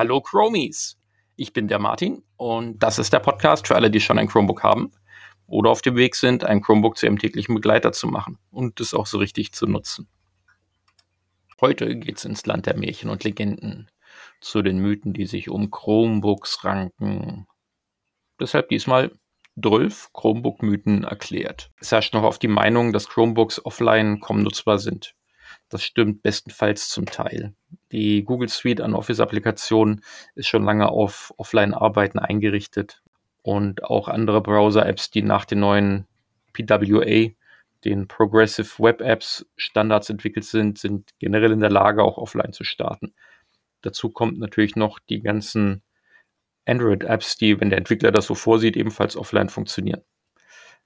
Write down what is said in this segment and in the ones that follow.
Hallo Chromies! Ich bin der Martin und das ist der Podcast für alle, die schon ein Chromebook haben oder auf dem Weg sind, ein Chromebook zu ihrem täglichen Begleiter zu machen und es auch so richtig zu nutzen. Heute geht's ins Land der Märchen und Legenden, zu den Mythen, die sich um Chromebooks ranken. Deshalb diesmal 12 Chromebook-Mythen erklärt. Es herrscht noch auf die Meinung, dass Chromebooks offline kaum nutzbar sind. Das stimmt bestenfalls zum Teil. Die Google Suite an Office-Applikationen ist schon lange auf Offline-Arbeiten eingerichtet und auch andere Browser-Apps, die nach den neuen PWA, den Progressive Web Apps Standards entwickelt sind, sind generell in der Lage, auch offline zu starten. Dazu kommt natürlich noch die ganzen Android-Apps, die, wenn der Entwickler das so vorsieht, ebenfalls offline funktionieren.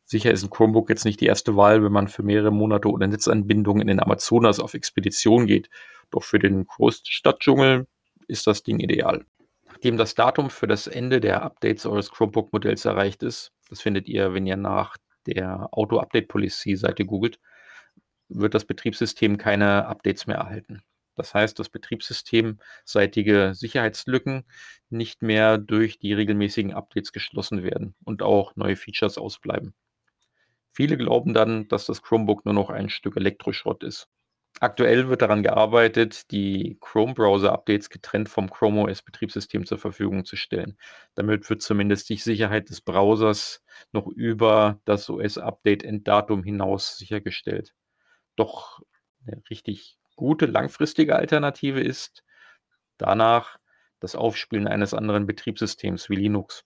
Sicher ist ein Chromebook jetzt nicht die erste Wahl, wenn man für mehrere Monate ohne Netzanbindung in den Amazonas auf Expedition geht. Doch für den Großstadtdschungel ist das Ding ideal. Nachdem das Datum für das Ende der Updates eures Chromebook-Modells erreicht ist, das findet ihr, wenn ihr nach der Auto-Update-Policy-Seite googelt, wird das Betriebssystem keine Updates mehr erhalten. Das heißt, dass betriebssystemseitige Sicherheitslücken nicht mehr durch die regelmäßigen Updates geschlossen werden und auch neue Features ausbleiben. Viele glauben dann, dass das Chromebook nur noch ein Stück Elektroschrott ist. Aktuell wird daran gearbeitet, die Chrome-Browser-Updates getrennt vom Chrome OS-Betriebssystem zur Verfügung zu stellen. Damit wird zumindest die Sicherheit des Browsers noch über das OS-Update-Enddatum hinaus sichergestellt. Doch eine richtig gute langfristige Alternative ist danach das Aufspielen eines anderen Betriebssystems wie Linux.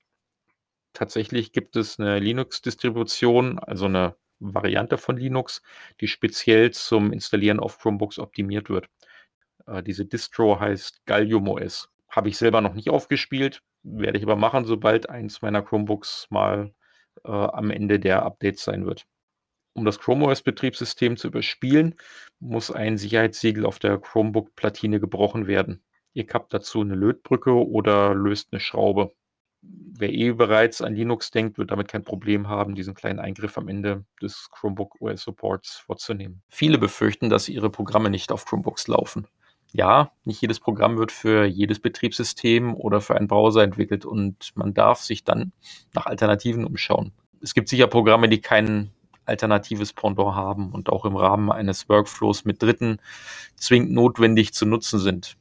Tatsächlich gibt es eine Linux-Distribution, also eine Variante von Linux, die speziell zum Installieren auf Chromebooks optimiert wird. Äh, diese Distro heißt Gallium OS. Habe ich selber noch nicht aufgespielt, werde ich aber machen, sobald eins meiner Chromebooks mal äh, am Ende der Updates sein wird. Um das Chrome OS-Betriebssystem zu überspielen, muss ein Sicherheitssiegel auf der Chromebook-Platine gebrochen werden. Ihr kappt dazu eine Lötbrücke oder löst eine Schraube wer eh bereits an Linux denkt, wird damit kein Problem haben, diesen kleinen Eingriff am Ende des Chromebook OS Supports vorzunehmen. Viele befürchten, dass ihre Programme nicht auf Chromebooks laufen. Ja, nicht jedes Programm wird für jedes Betriebssystem oder für einen Browser entwickelt und man darf sich dann nach Alternativen umschauen. Es gibt sicher Programme, die kein alternatives Pendant haben und auch im Rahmen eines Workflows mit Dritten zwingend notwendig zu nutzen sind.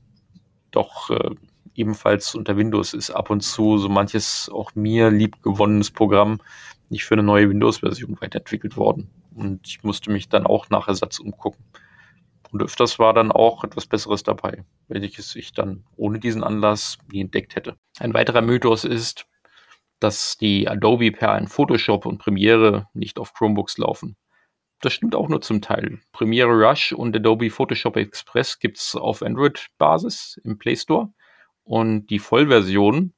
Doch äh, ebenfalls unter Windows ist ab und zu so manches auch mir liebgewonnenes Programm nicht für eine neue Windows-Version weiterentwickelt worden. Und ich musste mich dann auch nach Ersatz umgucken. Und öfters war dann auch etwas Besseres dabei, welches ich dann ohne diesen Anlass nie entdeckt hätte. Ein weiterer Mythos ist, dass die Adobe-Perlen Photoshop und Premiere nicht auf Chromebooks laufen. Das stimmt auch nur zum Teil. Premiere Rush und Adobe Photoshop Express gibt es auf Android-Basis im Play Store. Und die Vollversion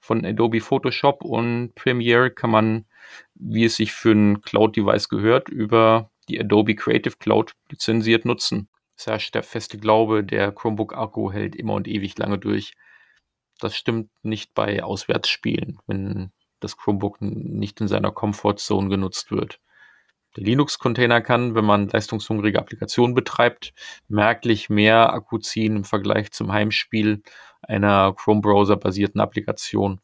von Adobe Photoshop und Premiere kann man, wie es sich für ein Cloud-Device gehört, über die Adobe Creative Cloud lizenziert nutzen. Es herrscht der feste Glaube, der Chromebook-Akku hält immer und ewig lange durch. Das stimmt nicht bei Auswärtsspielen, wenn das Chromebook nicht in seiner Comfortzone genutzt wird. Der Linux-Container kann, wenn man leistungshungrige Applikationen betreibt, merklich mehr Akku ziehen im Vergleich zum Heimspiel einer Chrome-Browser-basierten Applikation.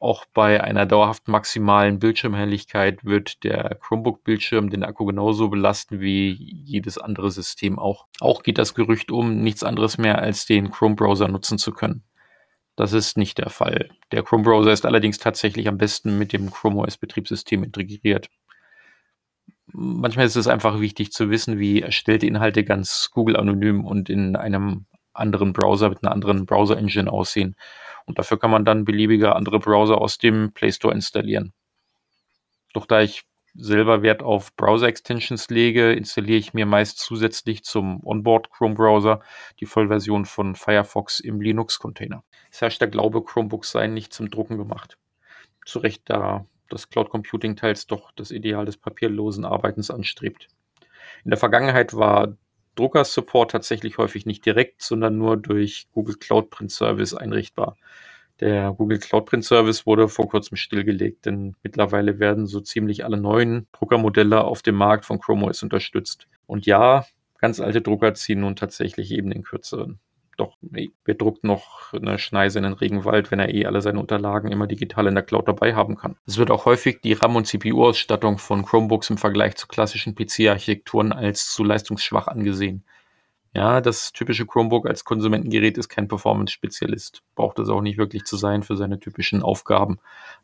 Auch bei einer dauerhaft maximalen Bildschirmhelligkeit wird der Chromebook-Bildschirm den Akku genauso belasten wie jedes andere System auch. Auch geht das Gerücht um, nichts anderes mehr als den Chrome-Browser nutzen zu können. Das ist nicht der Fall. Der Chrome-Browser ist allerdings tatsächlich am besten mit dem Chrome OS-Betriebssystem integriert manchmal ist es einfach wichtig zu wissen, wie erstellte Inhalte ganz Google anonym und in einem anderen Browser mit einer anderen Browser-Engine aussehen. Und dafür kann man dann beliebige andere Browser aus dem Play Store installieren. Doch da ich selber Wert auf Browser-Extensions lege, installiere ich mir meist zusätzlich zum Onboard Chrome Browser die Vollversion von Firefox im Linux-Container. Es herrscht der Glaube, Chromebooks seien nicht zum Drucken gemacht. Zu Recht, da das Cloud Computing teils doch das Ideal des papierlosen Arbeitens anstrebt. In der Vergangenheit war Drucker-Support tatsächlich häufig nicht direkt, sondern nur durch Google Cloud Print Service einrichtbar. Der Google Cloud Print Service wurde vor kurzem stillgelegt, denn mittlerweile werden so ziemlich alle neuen Druckermodelle auf dem Markt von Chrome OS unterstützt. Und ja, ganz alte Drucker ziehen nun tatsächlich eben den kürzeren. Doch, wer druckt noch eine Schneise in den Regenwald, wenn er eh alle seine Unterlagen immer digital in der Cloud dabei haben kann? Es wird auch häufig die RAM- und CPU-Ausstattung von Chromebooks im Vergleich zu klassischen PC-Architekturen als zu leistungsschwach angesehen. Ja, das typische Chromebook als Konsumentengerät ist kein Performance-Spezialist. Braucht es auch nicht wirklich zu sein für seine typischen Aufgaben,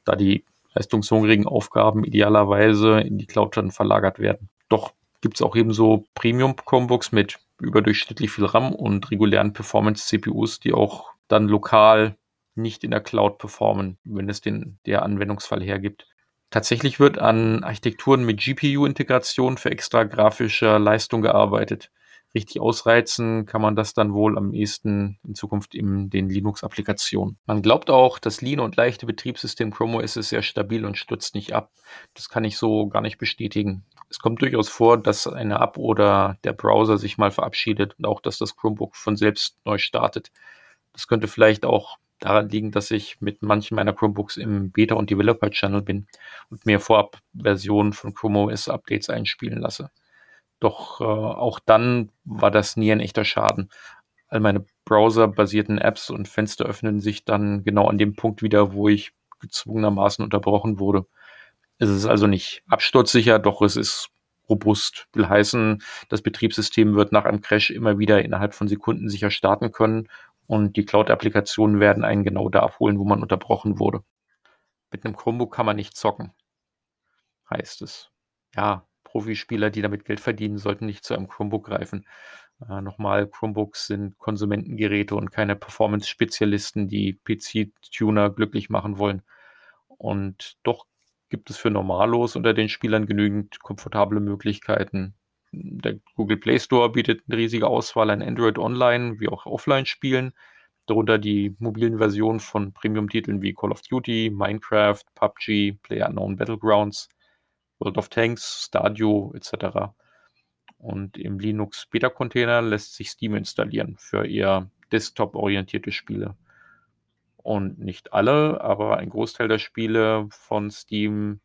da die leistungshungrigen Aufgaben idealerweise in die Cloud dann verlagert werden. Doch gibt es auch ebenso Premium-Chromebooks mit überdurchschnittlich viel RAM und regulären Performance-CPUs, die auch dann lokal nicht in der Cloud performen, wenn es den der Anwendungsfall hergibt. Tatsächlich wird an Architekturen mit GPU-Integration für extra grafische Leistung gearbeitet. Richtig ausreizen kann man das dann wohl am ehesten in Zukunft in den Linux-Applikationen. Man glaubt auch, das lean und leichte Betriebssystem Chrome OS ist sehr stabil und stürzt nicht ab. Das kann ich so gar nicht bestätigen. Es kommt durchaus vor, dass eine App oder der Browser sich mal verabschiedet und auch, dass das Chromebook von selbst neu startet. Das könnte vielleicht auch daran liegen, dass ich mit manchen meiner Chromebooks im Beta- und Developer-Channel bin und mir vorab Versionen von Chrome OS Updates einspielen lasse. Doch äh, auch dann war das nie ein echter Schaden. All meine browserbasierten Apps und Fenster öffnen sich dann genau an dem Punkt wieder, wo ich gezwungenermaßen unterbrochen wurde. Es ist also nicht absturzsicher, doch es ist robust. Will heißen, das Betriebssystem wird nach einem Crash immer wieder innerhalb von Sekunden sicher starten können und die Cloud-Applikationen werden einen genau da abholen, wo man unterbrochen wurde. Mit einem Chromebook kann man nicht zocken, heißt es. Ja, Profispieler, die damit Geld verdienen, sollten nicht zu einem Chromebook greifen. Äh, nochmal, Chromebooks sind Konsumentengeräte und keine Performance-Spezialisten, die PC-Tuner glücklich machen wollen. Und doch gibt es für Normalos unter den Spielern genügend komfortable Möglichkeiten. Der Google Play Store bietet eine riesige Auswahl an Android Online wie auch Offline-Spielen, darunter die mobilen Versionen von Premium-Titeln wie Call of Duty, Minecraft, PUBG, PlayerUnknown Battlegrounds, World of Tanks, Stadio etc. Und im Linux Beta-Container lässt sich Steam installieren für eher desktop-orientierte Spiele und nicht alle, aber ein Großteil der Spiele von Steam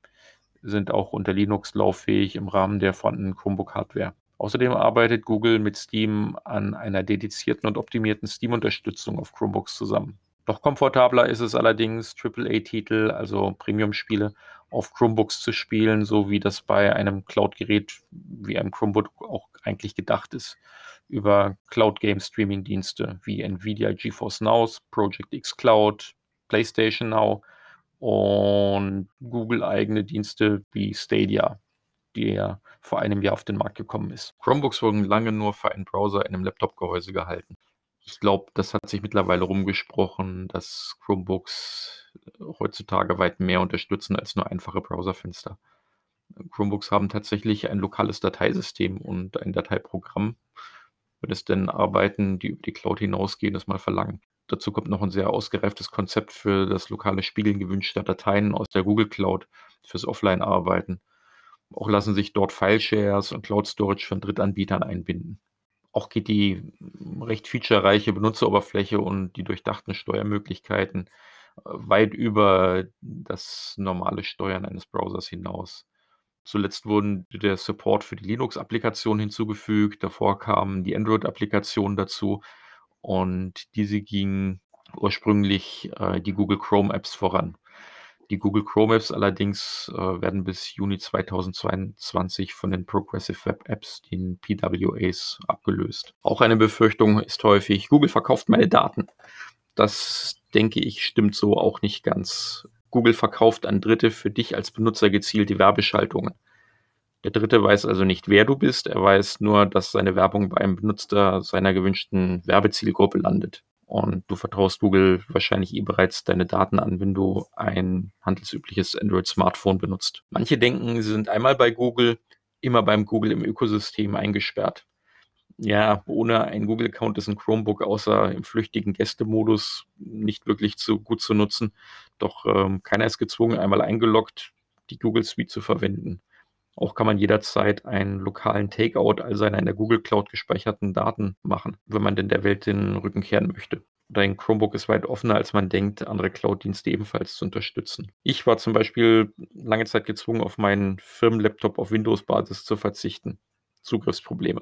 sind auch unter Linux lauffähig im Rahmen der vorhandenen Chromebook-Hardware. Außerdem arbeitet Google mit Steam an einer dedizierten und optimierten Steam-Unterstützung auf Chromebooks zusammen. Noch komfortabler ist es allerdings, AAA-Titel, also Premium-Spiele, auf Chromebooks zu spielen, so wie das bei einem Cloud-Gerät wie einem Chromebook auch eigentlich gedacht ist über Cloud Game Streaming Dienste wie Nvidia GeForce Now, Project X Cloud, PlayStation Now und Google eigene Dienste wie Stadia, ja vor einem Jahr auf den Markt gekommen ist. Chromebooks wurden lange nur für einen Browser in einem Laptop-Gehäuse gehalten. Ich glaube, das hat sich mittlerweile rumgesprochen, dass Chromebooks heutzutage weit mehr unterstützen als nur einfache Browserfenster. Chromebooks haben tatsächlich ein lokales Dateisystem und ein Dateiprogramm, wenn es denn Arbeiten, die über die Cloud hinausgehen, das mal verlangen. Dazu kommt noch ein sehr ausgereiftes Konzept für das lokale Spiegeln gewünschter Dateien aus der Google Cloud fürs Offline-Arbeiten. Auch lassen sich dort File-Shares und Cloud-Storage von Drittanbietern einbinden. Auch geht die recht featurereiche Benutzeroberfläche und die durchdachten Steuermöglichkeiten äh, weit über das normale Steuern eines Browsers hinaus. Zuletzt wurden der Support für die Linux-Applikation hinzugefügt. Davor kamen die Android-Applikationen dazu und diese gingen ursprünglich äh, die Google Chrome Apps voran. Die Google Chrome Apps allerdings äh, werden bis Juni 2022 von den Progressive Web Apps, den PWAs, abgelöst. Auch eine Befürchtung ist häufig, Google verkauft meine Daten. Das denke ich stimmt so auch nicht ganz. Google verkauft an Dritte für dich als Benutzer gezielte Werbeschaltungen. Der Dritte weiß also nicht, wer du bist, er weiß nur, dass seine Werbung bei einem Benutzer seiner gewünschten Werbezielgruppe landet. Und du vertraust Google wahrscheinlich eh bereits deine Daten an, wenn du ein handelsübliches Android-Smartphone benutzt. Manche denken, sie sind einmal bei Google, immer beim Google im Ökosystem eingesperrt ja, ohne einen Google-Account ist ein Chromebook außer im flüchtigen Gästemodus nicht wirklich zu, gut zu nutzen. Doch ähm, keiner ist gezwungen, einmal eingeloggt, die Google Suite zu verwenden. Auch kann man jederzeit einen lokalen Takeout all seiner in der Google Cloud gespeicherten Daten machen, wenn man denn der Welt den Rücken kehren möchte. Dein Chromebook ist weit offener, als man denkt, andere Cloud-Dienste ebenfalls zu unterstützen. Ich war zum Beispiel lange Zeit gezwungen, auf meinen Firmenlaptop auf Windows-Basis zu verzichten. Zugriffsprobleme.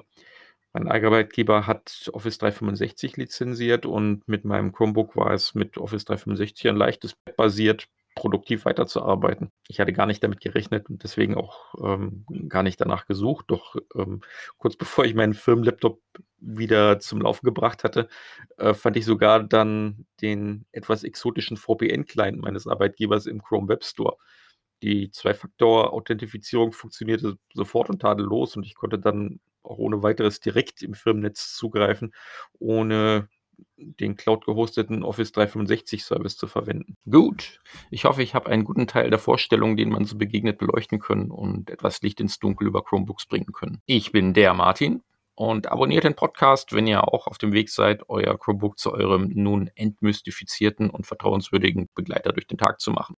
Mein Arbeitgeber hat Office 365 lizenziert und mit meinem Chromebook war es mit Office 365 ein leichtes basiert produktiv weiterzuarbeiten. Ich hatte gar nicht damit gerechnet und deswegen auch ähm, gar nicht danach gesucht. Doch ähm, kurz bevor ich meinen Firmenlaptop wieder zum Laufen gebracht hatte, äh, fand ich sogar dann den etwas exotischen VPN-Client meines Arbeitgebers im Chrome Web Store. Die Zwei-Faktor-Authentifizierung funktionierte sofort und tadellos und ich konnte dann auch ohne weiteres direkt im Firmennetz zugreifen, ohne den cloud-gehosteten Office 365 Service zu verwenden. Gut. Ich hoffe, ich habe einen guten Teil der Vorstellungen, denen man so begegnet, beleuchten können und etwas Licht ins Dunkel über Chromebooks bringen können. Ich bin der Martin und abonniert den Podcast, wenn ihr auch auf dem Weg seid, euer Chromebook zu eurem nun entmystifizierten und vertrauenswürdigen Begleiter durch den Tag zu machen.